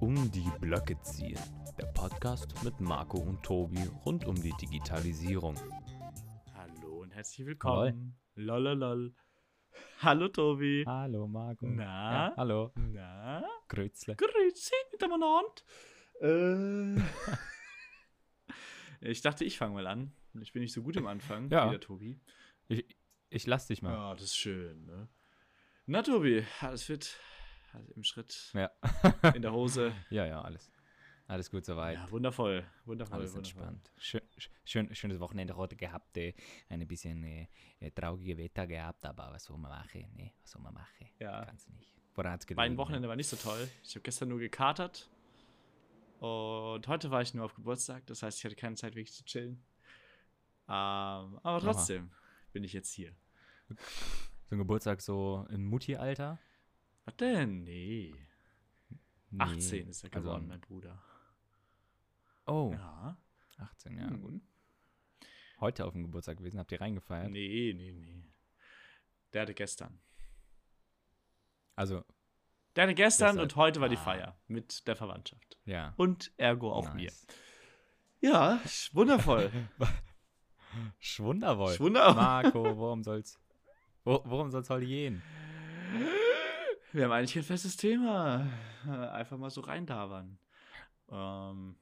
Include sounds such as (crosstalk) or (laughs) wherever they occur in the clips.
Um die Blöcke ziehen. Der Podcast mit Marco und Tobi rund um die Digitalisierung. Hallo und herzlich willkommen. Lololol. Hallo Tobi. Hallo Marco. Na? Ja, hallo. Na? Grüßle. Grüezi miteinander. Äh. (laughs) ich dachte, ich fange mal an. Ich bin nicht so gut im Anfang Ja. wie der Tobi. Ich, ich lass dich mal. Ja, das ist schön, ne? Na, Tobi, alles fit? Alles im Schritt, Ja. in der Hose. (laughs) Ja, ja, alles. Alles gut soweit. Ja, wundervoll. Wundervoll. Alles wundervoll. entspannt. Schön, schön, schönes Wochenende heute gehabt. Äh, ein bisschen äh, äh, traurige Wetter gehabt, aber was soll man machen? Ne? Was soll man machen? Ja. Ganz nicht. Woran hat's Mein gelegen? Wochenende war nicht so toll. Ich habe gestern nur gekatert. Und heute war ich nur auf Geburtstag. Das heißt, ich hatte keine Zeit, wirklich zu chillen. Ähm, aber trotzdem bin ich jetzt hier. So ein Geburtstag so im Mutti-Alter? Was denn? Nee. Nee. 18 ist er Also, geworden, mein Bruder. Oh, Ja. 18, ja, gut. Mhm. Heute auf dem Geburtstag gewesen, habt ihr reingefeiert? Nee, nee, nee. Der hatte gestern. Also, Der hatte gestern und heute war die Ah. Feier mit der Verwandtschaft. ja. Und ergo auch nice. mir. Ja, wundervoll. (laughs) Schwundervoll. Wundervoll. Marco, worum soll's, wo, worum soll's heute gehen? Wir haben eigentlich kein festes Thema. Einfach mal so reindabern. Ähm,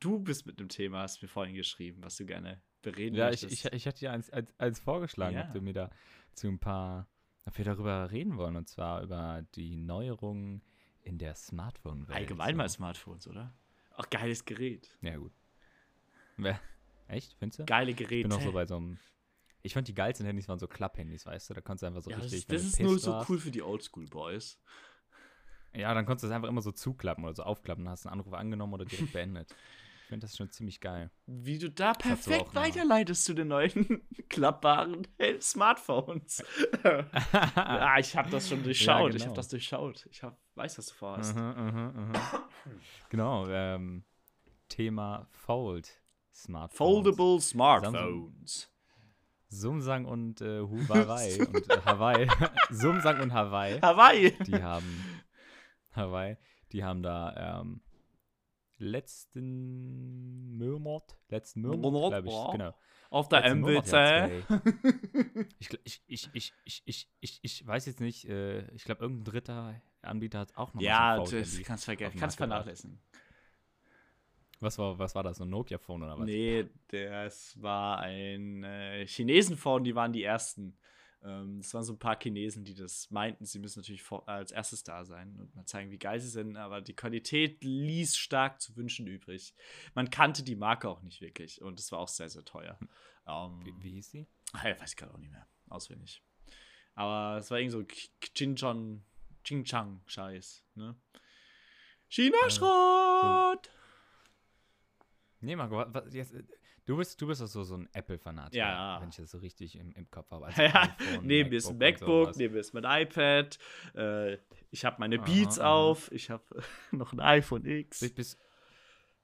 du bist mit einem Thema, hast mir vorhin geschrieben, was du gerne bereden Ja, ich, möchtest. ich, ich hatte dir eins, eins, eins vorgeschlagen, Ja. ob du mir da zu ein paar, ob wir darüber reden wollen, und zwar über die Neuerungen in der Smartphone-Welt. Allgemein so. mal Smartphones, oder? Ach, geiles Gerät. Ja, gut. Echt, findest du? Geile Ich Geräte. bin auch so bei so einem. Ich fand die geilsten Handys waren so Klapp-Handys, weißt du? Da konntest du einfach so ja, das richtig. das du ist nur so cool für die Oldschool-Boys. Ja, dann konntest du es einfach immer so zuklappen oder so aufklappen. Dann hast du einen Anruf angenommen oder direkt beendet. Ich finde das schon ziemlich geil. Wie du da so perfekt weiterleitest zu den neuen (laughs) klappbaren Smartphones. ja, (laughs) ich habe das schon durchschaut. Ich genau. habe das durchschaut. Ich hab, weiß, was du vorhast. Mhm, mhm, mhm. genau, ähm, Thema Fold Smartphones. Foldable Smartphones. Samsung und äh, (laughs) Huawei und äh, Hawaii. (laughs) Samsung und Hawaii, Hawaii. die haben Hawaii, die haben da ähm, letzten Monat, letzten Monat, glaube ich, genau. Auf der MWC. (laughs) Ich, ich, ich, ich, ich, ich, ich, ich weiß jetzt nicht, äh, ich glaube, irgendein dritter Anbieter hat auch noch Ja, das kannst auf vergessen. Kannst Markt gebracht. Was war, was war das, ein Nokia-Phone oder was? Nee, das war ein äh, Chinesen-Phone, die waren die ersten. Ähm, das waren so ein paar Chinesen, die das meinten, sie müssen natürlich vor, als erstes da sein und mal zeigen, wie geil sie sind, aber die Qualität ließ stark zu wünschen übrig. Man kannte die Marke auch nicht wirklich und es war auch sehr, sehr teuer. Ähm, Wie, wie hieß sie? ah, ja, weiß ich gerade auch nicht mehr, auswendig. Aber es war irgend so Xinjiang, Xinjiang-Scheiß, ne? China-Schrott! Nee, Marco, wa- was, jetzt, äh, du bist, du bist doch so, ein Apple-Fanatiker, Ja. wenn ich das so richtig im, im Kopf habe. Also (laughs) Ja, iPhone, neben mir ist ein MacBook, neben mir ist mein iPad. Äh, ich habe meine Aha, Beats aha. auf. Ich habe (laughs) noch ein iPhone X. Bist,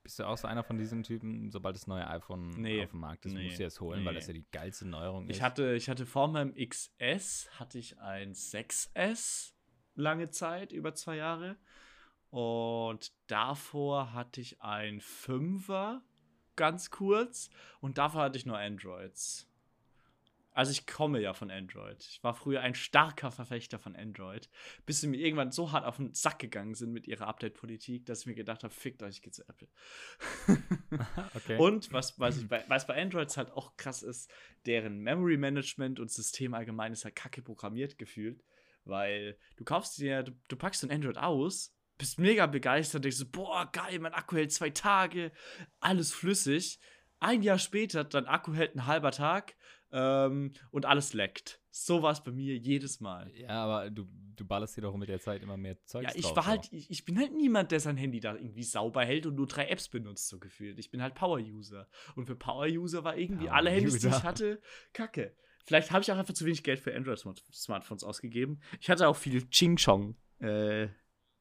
bist, du auch so einer von diesen Typen, sobald das neue iPhone Nee, auf dem Markt ist, nee, musst du es holen, weil nee. das ja die geilste Neuerung ist? Ich hatte, ich hatte vor meinem XS hatte ich ein 6S lange Zeit, über zwei Jahre. Und davor hatte ich ein 5er, ganz kurz. Und davor hatte ich nur Androids. Also ich komme ja von Android. Ich war früher ein starker Verfechter von Android, bis sie mir irgendwann so hart auf den Sack gegangen sind mit ihrer Update-Politik, dass ich mir gedacht habe, fickt euch, ich gehe zu Apple. (laughs) okay. Und was, was, ich bei, was bei Androids halt auch krass ist, deren Memory Management und System allgemein ist halt kacke programmiert gefühlt, weil du kaufst dir, du, du packst ein Android aus, bist mega begeistert, denkst so, boah, geil, mein Akku hält zwei Tage, alles flüssig. Ein Jahr später, dein Akku hält ein halber Tag ähm, und alles leckt. So war es bei mir jedes Mal. ja, aber du, du ballerst dir doch mit der Zeit immer mehr Zeugs Ja, ich drauf, war halt, ich, ich bin halt niemand, der sein Handy da irgendwie sauber hält und nur drei Apps benutzt, so gefühlt. Ich bin halt Power-User. Und für Power-User war irgendwie alle Handys, die ich hatte, kacke. Vielleicht habe ich auch einfach zu wenig Geld für Android-Smartphones ausgegeben. Ich hatte auch viel Ching Chong. Äh,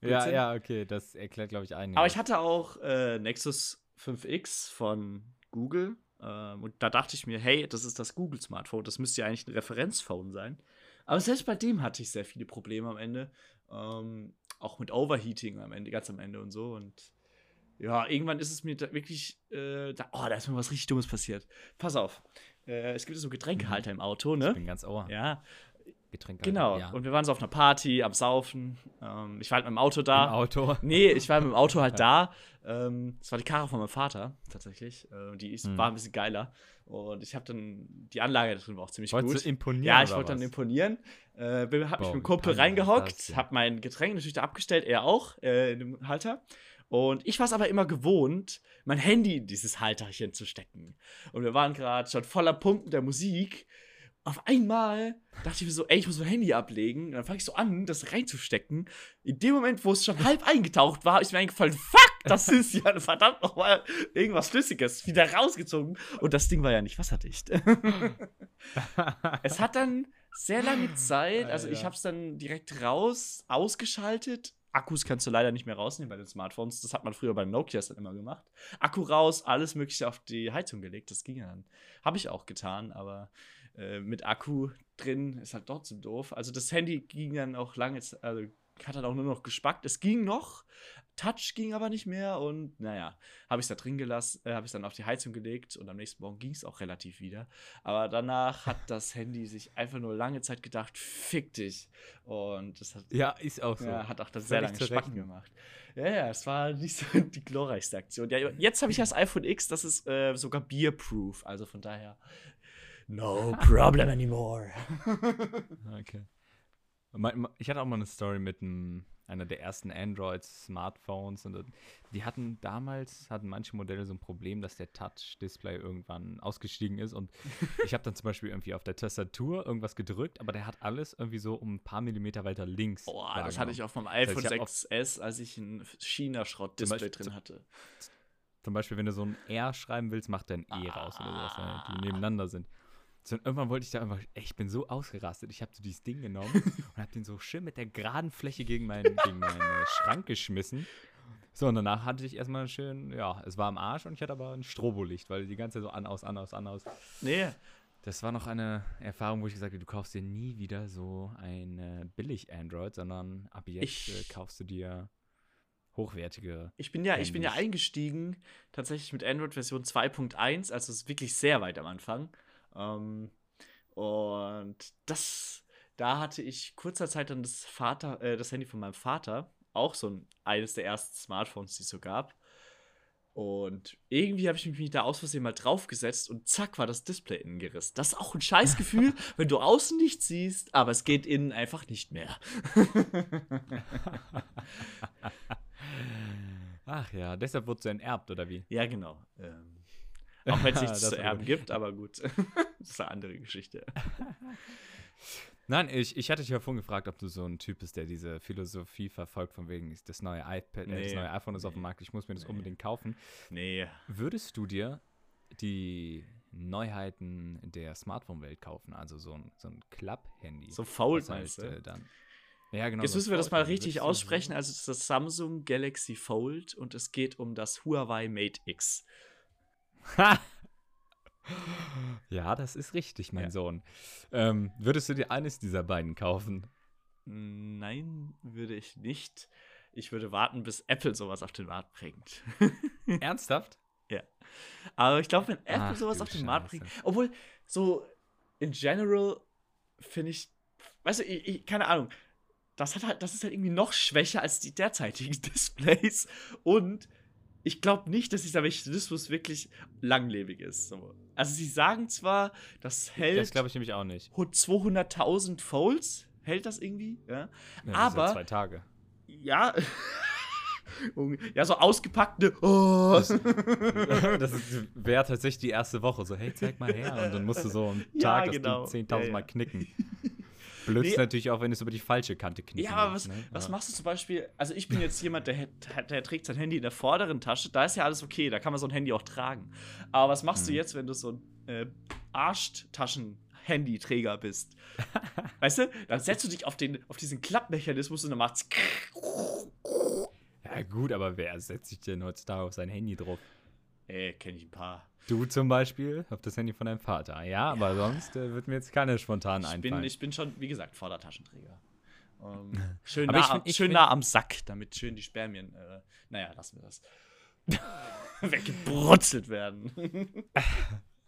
Ja, ja, okay, das erklärt, glaube ich, einiges. aber ich hatte auch äh, Nexus 5X von Google. Ähm, und da dachte ich mir, hey, das ist das Google-Smartphone, das müsste ja eigentlich ein Referenzphone sein. Aber selbst bei dem hatte ich sehr viele Probleme am Ende. Ähm, auch mit Overheating am Ende, ganz am Ende und so. Und ja, irgendwann ist es mir da wirklich, äh, da, oh, da ist mir was richtig Dummes passiert. Pass auf. Äh, es gibt so Getränkehalter im Auto, ne? Ich bin ganz ohr. Ja, Getränke. genau. Ja. Und wir waren so auf einer Party, am Saufen. Ähm, ich war halt mit dem Auto da. Im Auto. (laughs) Nee, ich war mit dem Auto halt da. Ähm, das war die Karre von meinem Vater, tatsächlich. Äh, die ist, Hm. war ein bisschen geiler. Und ich habe dann, die Anlage da drin war auch ziemlich Wolltest gut. du imponieren? Ja, ich wollte dann imponieren. Äh, bin- hab mich mit dem Kumpel reingehockt, denn? hab mein Getränk natürlich da abgestellt, er auch, äh, in dem Halter. Und ich war es aber immer gewohnt, mein Handy in dieses Halterchen zu stecken. Und wir waren gerade schon voller Pumpen der Musik. Auf einmal dachte ich mir so, ey, ich muss mein Handy ablegen. Und dann fange ich so an, das reinzustecken. In dem Moment, wo es schon halb eingetaucht war, ist mir eingefallen, fuck, das ist ja verdammt nochmal irgendwas Flüssiges. Wieder rausgezogen. Und das Ding war ja nicht wasserdicht. (laughs) Es hat dann sehr lange Zeit, also ich habe es dann direkt raus, ausgeschaltet. Akkus kannst du leider nicht mehr rausnehmen bei den Smartphones. Das hat man früher bei Nokias dann immer gemacht. Akku raus, alles Mögliche auf die Heizung gelegt. Das ging ja dann. Habe ich auch getan, aber äh, mit Akku drin ist halt trotzdem doof. Also das Handy ging dann auch lange, also hat dann auch nur noch gespackt. Es ging noch, Touch ging aber nicht mehr und naja, habe ich es da drin gelassen, äh, habe ich dann auf die Heizung gelegt und am nächsten Morgen ging es auch relativ wieder. Aber danach hat das Handy sich einfach nur lange Zeit gedacht, fick dich. Und das hat, Ja, ist auch so. ja, hat auch dann sehr lange Spacken Recht. gemacht. Ja, ja, es war nicht so (laughs) die glorreichste Aktion. Ja, jetzt habe ich das iPhone X, das ist äh, sogar beer-proof. Also von daher, no problem anymore. (laughs) Okay. Ich hatte auch mal eine Story mit einem, einer der ersten Android-Smartphones und dann- die hatten damals, hatten manche Modelle so ein Problem, dass der Touch-Display irgendwann ausgestiegen ist und (laughs) ich habe dann zum Beispiel irgendwie auf der Tastatur irgendwas gedrückt, aber der hat alles irgendwie so um ein paar Millimeter weiter links. Boah, das hatte ich auf meinem heißt, iPhone hab auf- 6S, als ich ein China-Schrott-Display drin hatte. Zum Beispiel, wenn du so ein R schreiben willst, macht der ein E raus oder sowas, ne, Ah. die nebeneinander sind. So, und irgendwann wollte ich da einfach, ey, ich bin so ausgerastet. Ich habe so dieses Ding genommen (laughs) und habe den so schön mit der geraden Fläche gegen meinen, gegen meinen äh, Schrank geschmissen. So, und danach hatte ich erstmal schön, ja, es war am Arsch und ich hatte aber ein Strobolicht, weil die ganze Zeit so an, aus, an, aus, an, aus. Nee, Das war noch eine Erfahrung, wo ich gesagt habe, du kaufst dir nie wieder so ein billig-Android, sondern ab jetzt Ich- äh, kaufst du dir hochwertige. ich bin ja, ich bin ja Handys. eingestiegen tatsächlich mit Android Version 2.1, also es ist wirklich sehr weit am Anfang. Ähm, und das, da hatte ich kurzer Zeit dann das Vater, äh, das Handy von meinem Vater, auch so ein eines der ersten Smartphones, die es so gab. Und irgendwie habe ich mich da aus Versehen mal draufgesetzt und zack war das Display innen gerissen. Das ist auch ein Scheißgefühl, (laughs) wenn du außen nichts siehst, aber es geht innen einfach nicht mehr. (laughs) Ach ja, deshalb wurde sie enterbt, oder wie? Ja, genau. Ähm, (laughs) auch wenn es nichts Das zu erben gut. gibt, aber gut. (laughs) das ist eine andere Geschichte. (laughs) Nein, ich, ich hatte dich ja vorhin gefragt, ob du so ein Typ bist, der diese Philosophie verfolgt, von wegen das neue iPad, äh, das Nee, neue iPhone ist auf dem nee, Markt, ich muss mir das nee. unbedingt kaufen. Nee. Würdest du dir die Neuheiten der Smartphone-Welt kaufen? Also so ein, so ein Club-Handy. So faul Das heißt, äh, dann. Ja, genau. Jetzt müssen wir das mal richtig aussprechen. Also, es ist das Samsung Galaxy Fold und es geht um das Huawei Mate X. Ha! (laughs) Ja, das ist richtig, mein Ja. Sohn. Ähm, würdest du dir eines dieser beiden kaufen? Nein, würde ich nicht. Ich würde warten, bis Apple sowas auf den Markt bringt. (laughs) Ernsthaft? Aber ich glaube, wenn Apple Ach, sowas auf den Markt Scheiße. bringt, obwohl so in general finde ich, weißt du, ich, ich, keine Ahnung, das hat halt, das ist halt irgendwie noch schwächer als die derzeitigen (laughs) Displays und ich glaube nicht, dass dieser Mechanismus wirklich langlebig ist. So. Also sie sagen zwar, das hält Das glaube ich nämlich auch nicht. 200.000 Folds, hält das irgendwie, ja, Ja, das Aber- Ja zwei Tage. ja. (laughs) Ja, so ausgepackte. Oh. das (laughs) wäre tatsächlich die erste Woche. So, hey, zeig mal her. Und dann musst du so am Ja, Tag genau. das Ding 10.000 Ja, ja. Mal knicken. (laughs) Blöd Nee. natürlich auch, wenn es über die falsche Kante knicken Ja, aber willst, was, ne? was Ja. machst du zum Beispiel? Also, ich bin jetzt jemand, der, der trägt sein Handy in der vorderen Tasche. Da ist ja alles okay, da kann man so ein Handy auch tragen. Aber was machst du Mhm. jetzt, wenn du so ein äh, Arschtaschen-Handyträger bist? (laughs) weißt du, dann setzt du dich auf, den, auf diesen Klappmechanismus und dann macht's. Ja, gut, aber wer setzt sich denn heutzutage auf sein Handy drauf? Ey, kenne ich ein paar. Du zum Beispiel, auf das Handy von deinem Vater. Ja, aber sonst äh, wird mir jetzt keine spontan Ich einfallen. bin, ich bin schon, wie gesagt, Vordertaschenträger. Ähm, (laughs) schön Aber nah, ich find- am, ich schön nah am Sack, damit schön die Spermien, äh, naja, lassen wir das. (laughs) Weggebrutzelt werden. (laughs)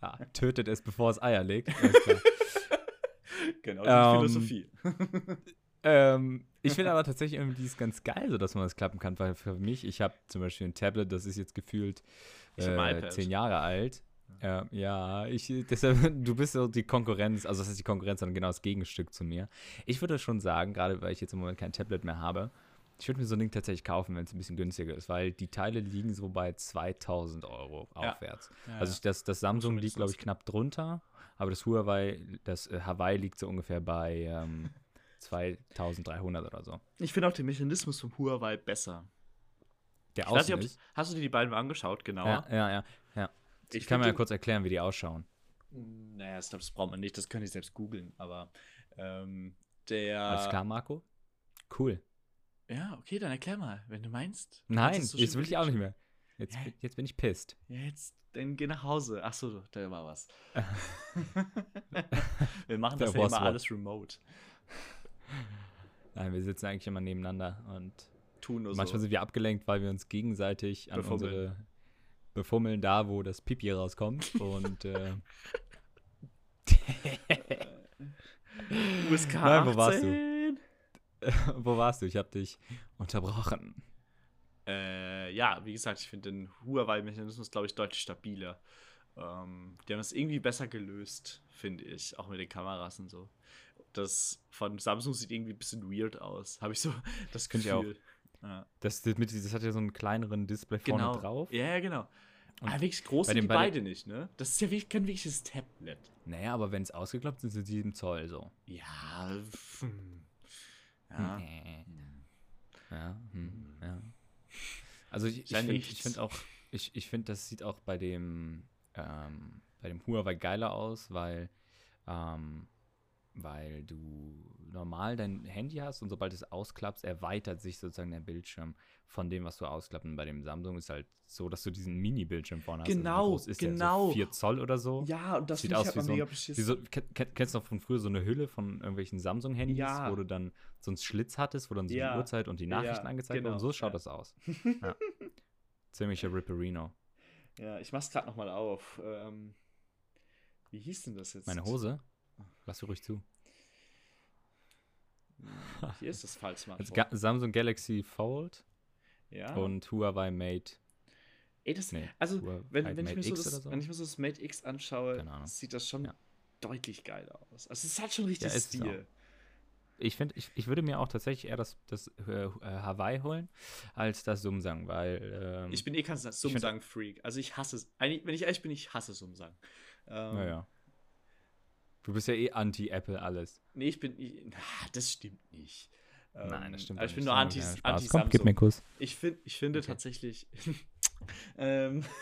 ja, tötet es, bevor es Eier legt. Genau, die Ähm, Philosophie. Ähm, ich finde (laughs) aber tatsächlich irgendwie ist ganz geil, so dass man das klappen kann, weil für mich, ich habe zum Beispiel ein Tablet, das ist jetzt gefühlt äh, zehn Jahre alt. Ja, ja, ich, (laughs) deshalb, du bist so die Konkurrenz, also das ist die Konkurrenz, sondern genau das Gegenstück zu mir. Ich würde schon sagen, gerade weil ich jetzt im Moment kein Tablet mehr habe, ich würde mir so ein Ding tatsächlich kaufen, wenn es ein bisschen günstiger ist, weil die Teile liegen so bei 2000 Euro Ja. aufwärts. Ja, Also das, das Samsung liegt, glaube ich, knapp drunter, aber das Huawei, das äh, Hawaii liegt so ungefähr bei ähm, (laughs) 2300 oder so. ich finde auch den Mechanismus vom Huawei besser. Der Ich weiß außen nicht, ob, ist. hast du dir die beiden mal angeschaut, genauer? Ja, ja, ja. ja. Ich, kann find mir ja kurz erklären, wie die ausschauen. Naja, ich glaube, das braucht man nicht, das könnt ihr selbst googeln, aber ähm, der. Alles klar, Marco? Cool. Ja, okay, dann erklär mal, wenn du meinst. Du Nein, so jetzt will ich auch nicht mehr. Jetzt, Hä? jetzt bin ich pisst. Jetzt, dann geh nach Hause. Ach so, da war was. (laughs) (laughs) Wir machen das ja immer alles remote. Nein, wir sitzen eigentlich immer nebeneinander und Tun nur manchmal so. sind wir abgelenkt, weil wir uns gegenseitig an Befummeln. unsere befummeln da, wo das Pipi rauskommt und äh, (laughs) USK Nein, wo warst du? 18. (laughs) wo warst du? Ich habe dich unterbrochen. Äh, ja, wie gesagt, ich finde den Huawei-Mechanismus, glaube ich, deutlich stabiler. Ähm, die haben das irgendwie besser gelöst, finde ich, auch mit den Kameras und so. Das von Samsung sieht irgendwie ein bisschen weird aus. Habe ich so (laughs) das Finde Gefühl. ich auch. Ja. Das, das, das hat ja so einen kleineren Display vorne Genau. drauf. Ja, ja, genau. Und Aber wirklich groß bei sind die bei dem- beide nicht, ne? Das ist ja wirklich kein wirkliches Tablet. Naja, aber wenn es ausgeklappt sind, sind sie 7 Zoll so. Ja. hm. Ja. Nee. Ja, hm, ja. Also ich, ich finde find auch, ich, ich finde, das sieht auch bei dem, ähm, bei dem Huawei geiler aus, weil, ähm, weil du normal dein Handy hast und sobald es ausklappst, erweitert sich sozusagen der Bildschirm von dem, was du ausklappst. Und bei dem Samsung ist halt so, dass du diesen Mini-Bildschirm vorne hast. Genau, also wie groß ist Der? genau. So 4 Zoll oder so. Ja, und das Sieht aus halt wie so, mega beschissen. wie so kenn- kenn- Kennst du noch von früher so eine Hülle von irgendwelchen Samsung-Handys, Ja. wo du dann so einen Schlitz hattest, wo dann so Ja. die Uhrzeit und die Nachrichten Ja, angezeigt genau, wurden? So schaut das aus. (laughs) ja. Ziemlicher Ripperino. Ja, ich mach's gerade nochmal auf. Ähm, wie hieß denn das jetzt? Meine Hose? Lass ruhig zu. Hier ist das Fall-Smartphone. (laughs) Also Samsung Galaxy Fold ja. und Huawei Mate. Ey, das, Nee, also, Huawei wenn, wenn, ich Mate mir so das, so? wenn ich mir so das Mate X anschaue, sieht das schon Ja. deutlich geil aus. Also, es hat schon richtig Ja, Stil. Ich finde, ich, ich würde mir auch tatsächlich eher das, das äh, äh, Hawaii holen, als das Samsung, weil. Ähm, Ich bin eh kein Sumsang-Freak. Also, ich hasse es. Eigentlich, wenn ich ehrlich bin, ich hasse Sumsang. Ähm, Naja. Du bist ja eh anti-Apple alles. Nee, ich bin. Ich, na, das stimmt nicht. Nein, das stimmt aber doch ich bin nicht. nur anti, Spaß. anti Komm, gib mir einen Kuss. Ich, find, ich finde Okay. tatsächlich. (laughs) ähm, (laughs) (laughs)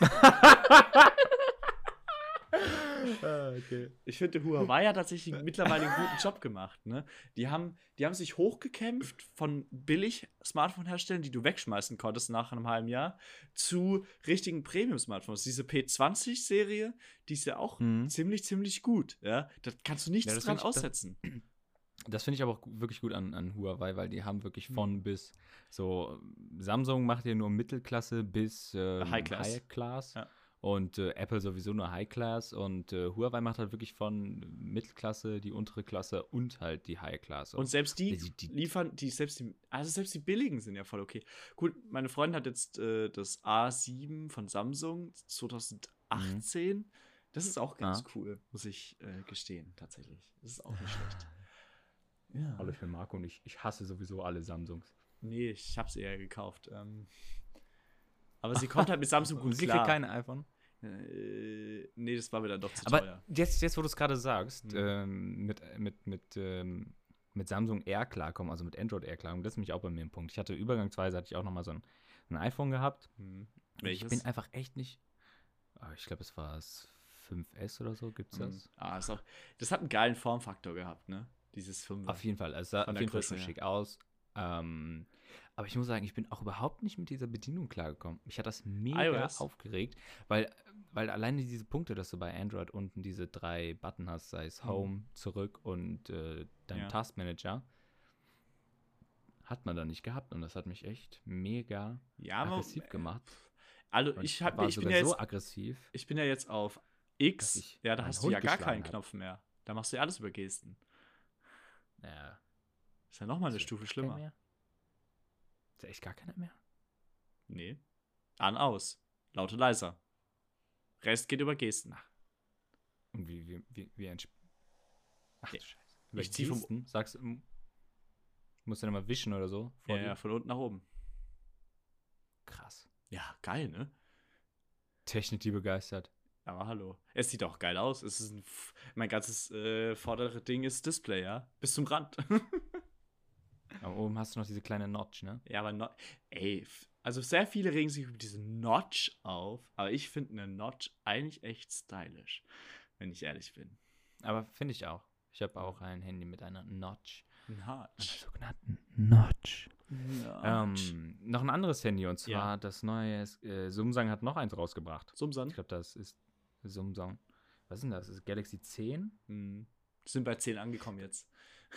okay. ich finde, Huawei hat tatsächlich mittlerweile einen guten Job gemacht. Ne? Die, haben, die haben sich hochgekämpft von billig Smartphone-Herstellern, die du wegschmeißen konntest nach einem halben Jahr, zu richtigen Premium-Smartphones. Diese P20-Serie, die ist ja auch Mhm. ziemlich, ziemlich gut. Ja? Da kannst du nichts Ja, das dran ich- das- aussetzen. Das finde ich aber auch wirklich gut an, an Huawei, weil die haben wirklich von bis so Samsung macht ja nur Mittelklasse bis ähm, High Class. High Class. Ja. Und äh, Apple sowieso nur High Class und äh, Huawei macht halt wirklich von Mittelklasse, die untere Klasse und halt die High Class. Und selbst die, Die- die- liefern, die selbst die, also selbst die billigen sind ja voll okay. Gut, meine Freundin hat jetzt äh, das A7 von Samsung 2018. Das ist auch ganz Ah. cool, muss ich äh, gestehen, tatsächlich. Das ist auch nicht schlecht. Ja. Alle für Marco und ich, ich hasse sowieso alle Samsungs. Nee, ich hab's eher gekauft. Ähm, aber sie kommt halt mit Samsung (laughs) gut Und sie klar. kriegt keine iPhone. Äh, nee, das war mir dann doch zu Aber teuer. jetzt, jetzt, wo du es gerade sagst, Mhm. ähm, mit, mit, mit, ähm, mit Samsung Air klarkommen, also mit Android Air klarkommen, das ist nämlich auch bei mir ein Punkt. Ich hatte übergangsweise, hatte ich auch nochmal so ein, ein iPhone gehabt. Hm. Und Ich bin einfach echt nicht. Ah, ich glaube, es war das 5S oder so, gibt's Hm. das? Ah, ist auch, das hat einen geilen Formfaktor gehabt, ne? Dieses 5 Auf jeden Fall. Es sah auf jeden Fall schon her. schick aus. Ähm, aber ich muss sagen, ich bin auch überhaupt nicht mit dieser Bedienung klargekommen. Mich hat das mega iOS? aufgeregt, weil, weil alleine diese Punkte, dass du bei Android unten diese drei Button hast, sei es Mhm. Home, zurück und äh, dein Ja. Taskmanager, hat man da nicht gehabt und das hat mich echt mega Ja, aggressiv gemacht. also Und ich, hab, war ich, bin ja so jetzt, aggressiv. ich bin ja jetzt auf X. Ja, da hast du ja gar keinen hab. Knopf mehr. Da machst du ja alles über Gesten. Ja, Ist ja nochmal eine ist Stufe schlimmer. Mehr? Ist ja echt gar keiner mehr? Nee. An, aus. Laute, leiser. Rest geht über Gesten. Und wie, wie, wie, wie ein Sp Ach du Ja. Scheiße. Über Ich zieh vom-? Sagst du, m- musst du dann mal wischen oder so? Ja, ja, von unten nach oben. Krass. Ja, geil, ne? Technik, die begeistert. Aber hallo. Es sieht auch geil aus. Es ist ein, mein ganzes äh, vordere Ding ist Display, ja? Bis zum Rand. (laughs) Aber oben hast du noch diese kleine Notch, ne? ja, aber no ey, also sehr viele regen sich über diese Notch auf, aber ich finde eine Notch eigentlich echt stylisch, wenn ich ehrlich bin. Aber finde ich auch. Ich habe auch ein Handy mit einer Notch. Notch. sogenannten Notch. Notch. Ähm, noch ein anderes Handy und zwar Ja. das neue äh, Samsung hat noch eins rausgebracht. Sumsan. Ich glaube, das ist Samsung. Was ist denn das? Ist Galaxy 10? Hm. Sind bei 10 angekommen jetzt.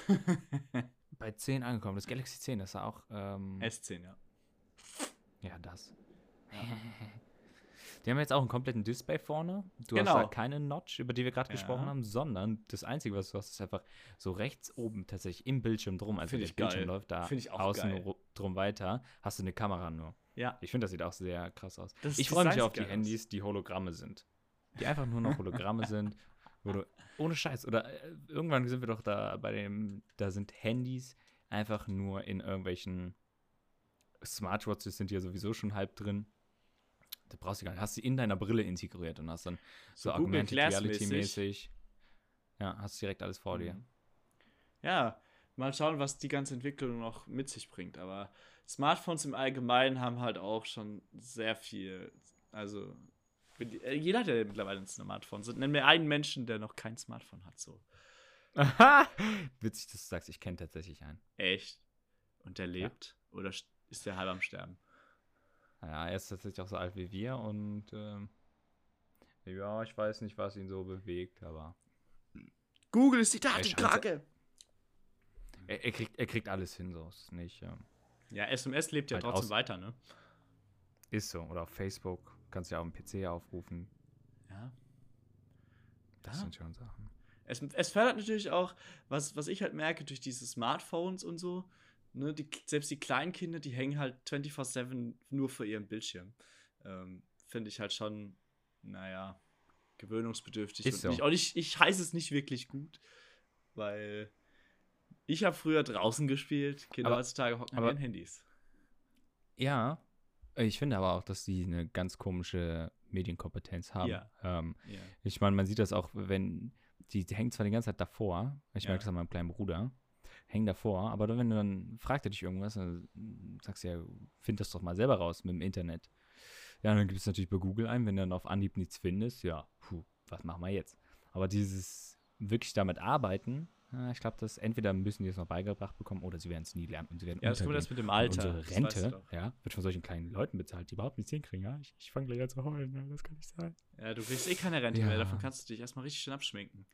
(laughs) Bei 10 angekommen. Das Galaxy 10, das ist auch. Ähm, S10, ja. Ja, das. (laughs) Die haben jetzt auch einen kompletten Display vorne. Du Genau. hast da keine Notch, über die wir gerade Ja. gesprochen haben, sondern das Einzige, was du hast, ist einfach so rechts oben tatsächlich im Bildschirm drum. Also der ich geil. Bildschirm läuft da außen geil. ru- drum weiter. Hast du eine Kamera nur. Ja. Ich finde, das sieht auch sehr krass aus. Das ich freue mich auf die Handys, die Hologramme sind. Die einfach nur noch Hologramme (laughs) sind. Du, ohne Scheiß. Oder äh, irgendwann sind wir doch da bei dem, da sind Handys einfach nur in irgendwelchen Smartwatches sind ja sowieso schon halb drin. Da brauchst du gar nicht. Hast sie in deiner Brille integriert und hast dann so, So Augmented Glass Reality mäßig. mäßig. Ja, hast direkt alles vor dir. Mhm. Ja, mal schauen, was die ganze Entwicklung noch mit sich bringt. Aber Smartphones im Allgemeinen haben halt auch schon sehr viel. Also, jeder hat ja mittlerweile ein Smartphone. So, nenn mir einen Menschen, der noch kein Smartphone hat. So. Witzig, dass du sagst, ich kenne tatsächlich einen. Echt? Und der lebt? Oder st- ist der halb am Sterben? Ja, er ist tatsächlich auch so alt wie wir und ähm, ja, ich weiß nicht, was ihn so bewegt, aber Google ist die Datenkrake! er, er, kriegt, er kriegt alles hin, so ist es nicht. Ähm, Ja, SMS lebt ja Halt trotzdem weiter, ne? ist so. Oder auf Facebook kannst ja auf dem PC aufrufen. Ja. Das Ah. sind schon Sachen. Es, es fördert natürlich auch, was, was ich halt merke, durch diese Smartphones und so, ne, die, selbst die kleinen Kinder, die hängen halt 24-7 nur vor ihrem Bildschirm. Ähm, Finde ich halt schon, naja, gewöhnungsbedürftig. Ist und so. ich, und ich, ich heiße es nicht wirklich gut, weil ich habe früher draußen gespielt, Kinder Aber- heutzutage hocken an ihren Handys. Ja, ich finde aber auch, dass die eine ganz komische Medienkompetenz haben. Ja. Ähm, Ja. Ich meine, man sieht das auch, wenn die, die hängen zwar die ganze Zeit davor, ich Ja. merke das an meinem kleinen Bruder, hängen davor, aber wenn du dann fragt er dich irgendwas, dann sagst du ja, find das doch mal selber raus mit dem Internet. Ja, dann gibt es natürlich bei Google ein, wenn du dann auf Anhieb nichts findest, ja, puh, was machen wir jetzt? Aber dieses wirklich damit arbeiten, ich glaube, dass entweder müssen die es noch beigebracht bekommen oder sie werden es nie lernen und sie werden Ja, das untergehen. erst mit dem Und Alter. Unsere das Rente, ja, wird von solchen kleinen Leuten bezahlt, die überhaupt nichts hinkriegen. Ja? Ich, ich fange gleich an zu heulen, ja, das kann nicht sein. Ja, du kriegst eh keine Rente Ja. mehr, davon kannst du dich erstmal richtig schön abschminken.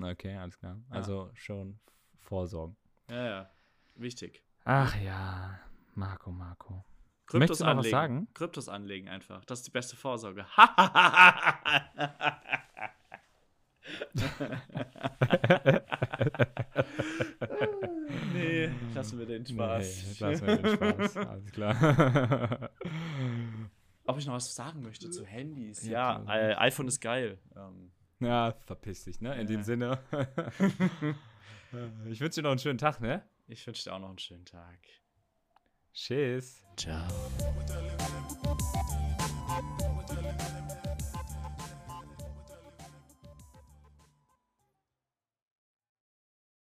Okay, alles klar. Also schon vorsorgen. Ja, ja. Wichtig. Ach ja, Marco, Marco. Kryptos Möchtest anlegen. sagen? Kryptos anlegen einfach. Das ist die beste Vorsorge. (laughs) (laughs) nee, lassen wir den Spaß. Nee, lassen wir den Spaß. (laughs) Alles klar. (laughs) Ob ich noch was sagen möchte zu Handys? Ja, Ja, äh, iPhone ist geil. Ähm, ja, verpiss dich, ne? In Ja. dem Sinne. (laughs) ich wünsche dir noch einen schönen Tag, ne? ich wünsche dir auch noch einen schönen Tag. Tschüss. Ciao.